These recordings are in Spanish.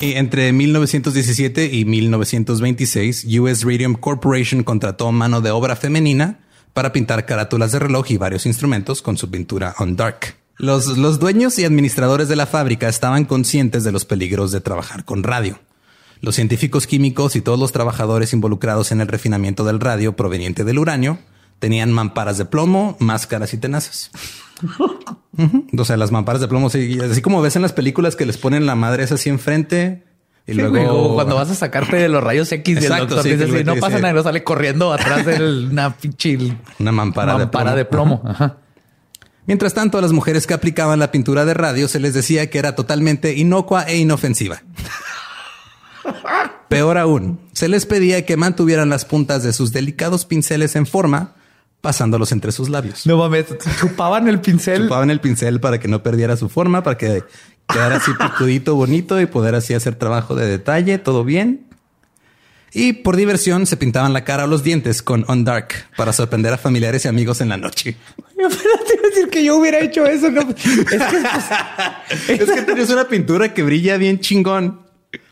entre 1917 y 1926, US Radium Corporation contrató mano de obra femenina para pintar carátulas de reloj y varios instrumentos con su pintura on dark. Los, los dueños y administradores de la fábrica estaban conscientes de los peligros de trabajar con radio. Los científicos químicos y todos los trabajadores involucrados en el refinamiento del radio proveniente del uranio tenían mamparas de plomo, máscaras y tenazas. Ujú. O sea, las mamparas de plomo, sí, así como ves en las películas que les ponen la madre esa así enfrente y Sí, luego cuando vas a sacarte de los rayos X Exacto, doctor sí, no pasa nada, luego sale corriendo atrás de una pinche una mampara, mampara de plomo. Ajá. Mientras tanto, a las mujeres que aplicaban la pintura de radio se les decía que era totalmente inocua e inofensiva. Peor aún, se les pedía que mantuvieran las puntas de sus delicados pinceles en forma, pasándolos entre sus labios. No mames, chupaban el pincel. Chupaban el pincel para que no perdiera su forma, para que quedara así picudito, bonito y poder así hacer trabajo de detalle, todo bien. Y por diversión se pintaban la cara o los dientes con On Dark para sorprender a familiares y amigos en la noche. A decir que yo hubiera hecho eso. No, es que pues, Es que tienes una pintura que brilla bien chingón.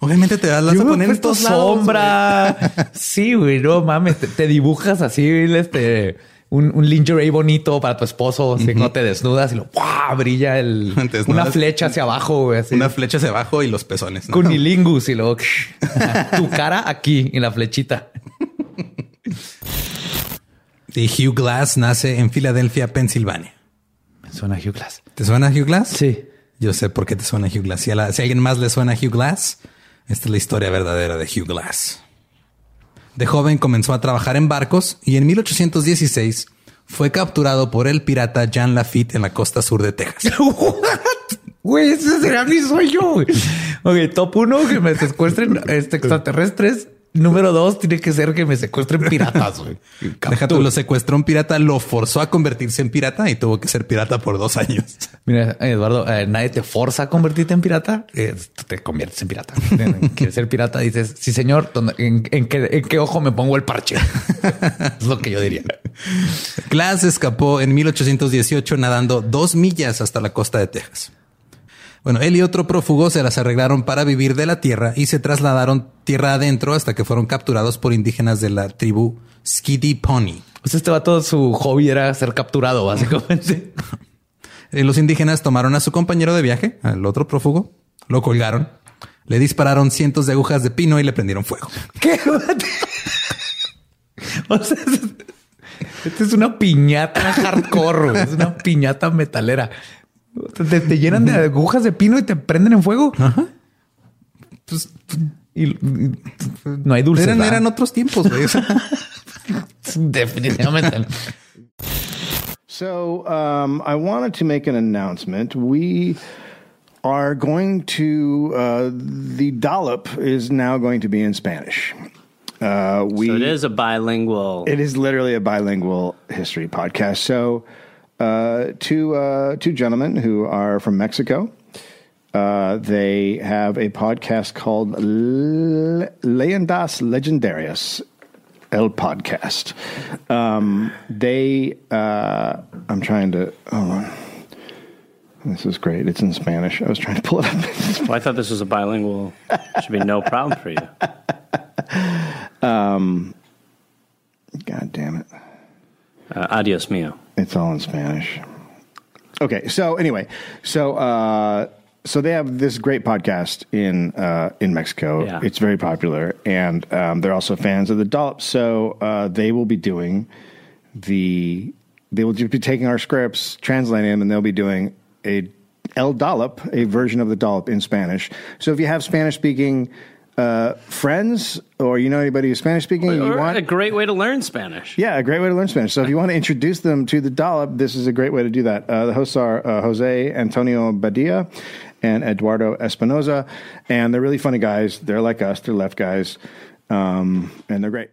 Obviamente te vas, la vas yo a poner en puesto todos lados, sombra. sí, güey, no mames, te, te dibujas así, este, un, un lingerie bonito para tu esposo, así como te desnudas y lo ¡guau! brilla el, una flecha hacia abajo, así. güey. Una flecha hacia abajo y los pezones. ¿no? Cunilingus y luego tu cara aquí y la flechita. Y Hugh Glass nace en Filadelfia, Pensilvania. Me suena Hugh Glass. ¿Te suena Hugh Glass? Sí. Yo sé por qué te suena Hugh Glass. Si a, la- si a alguien más le suena Hugh Glass, esta es la historia verdadera de Hugh Glass. De joven comenzó a trabajar en barcos y en 1816 fue capturado por el pirata Jean Lafitte en la costa sur de Texas. Güey, ese será mi sueño. Ok, top uno, que me secuestren este, extraterrestres. Número dos, tiene que ser que me secuestren piratas. Deja tú, lo secuestró un pirata, lo forzó a convertirse en pirata y tuvo que ser pirata por dos años. Mira, Eduardo, eh, nadie te forza a convertirte en pirata. Eh, tú te conviertes en pirata. Quieres ser pirata, dices, sí, señor, ¿dónde- en, en qué, en qué ojo me pongo el parche? es lo que yo diría. Glass escapó en 1818 nadando dos millas hasta la costa de Texas. Bueno, él y otro prófugo se las arreglaron para vivir de la tierra y se trasladaron tierra adentro hasta que fueron capturados por indígenas de la tribu Skiddy Pony. Pues este vato, su hobby era ser capturado, básicamente. Eh, Los indígenas tomaron a su compañero de viaje, al otro prófugo, lo colgaron, le dispararon cientos de agujas de pino y le prendieron fuego. ¿Qué? o sea, esta es una piñata hardcore, es una piñata metalera. Te, te llenan de agujas de pino y te prenden en fuego. Pues, y, y- no hay dulces. Eran, eran otros tiempos, güey. Definitivamente. So um, I wanted to make an announcement. We are going to uh, the dollop is now going to be in Spanish. Uh, we So it is a bilingual. it is literally a bilingual history podcast. So uh, two uh, two gentlemen who are from Mexico. Uh, they have a podcast called Le- Leyendas Legendarias, El Podcast. Um, they, uh, I'm trying to, hold on. This is great. It's in Spanish. I was trying to pull it up. Well, I thought this was a bilingual. Should be no problem for you. Um, God damn it. Uh, adios mio. It's all in Spanish. Okay, so anyway, so uh, so they have this great podcast in uh, in Mexico. Yeah. It's very popular, and um, they're also fans of the dollop. So uh, they will be doing the they will just be taking our scripts, translating them, and they'll be doing a El Dollop, a version of the dollop in Spanish. So if you have Spanish speaking uh, friends or you know anybody who's Spanish speaking, you Or want a great way to learn Spanish. yeah, a great way to learn Spanish. So if you want to introduce them to the dollop, this is a great way to do that. Uh, the hosts are uh, Jose Antonio Badia and Eduardo Espinoza, and they're really funny guys. They're like us. They're left guys, um, and they're great.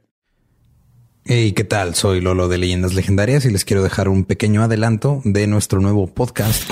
Hey, ¿qué tal? Soy Lolo de Leyendas Legendarias y les quiero dejar un pequeño adelanto de nuestro nuevo podcast.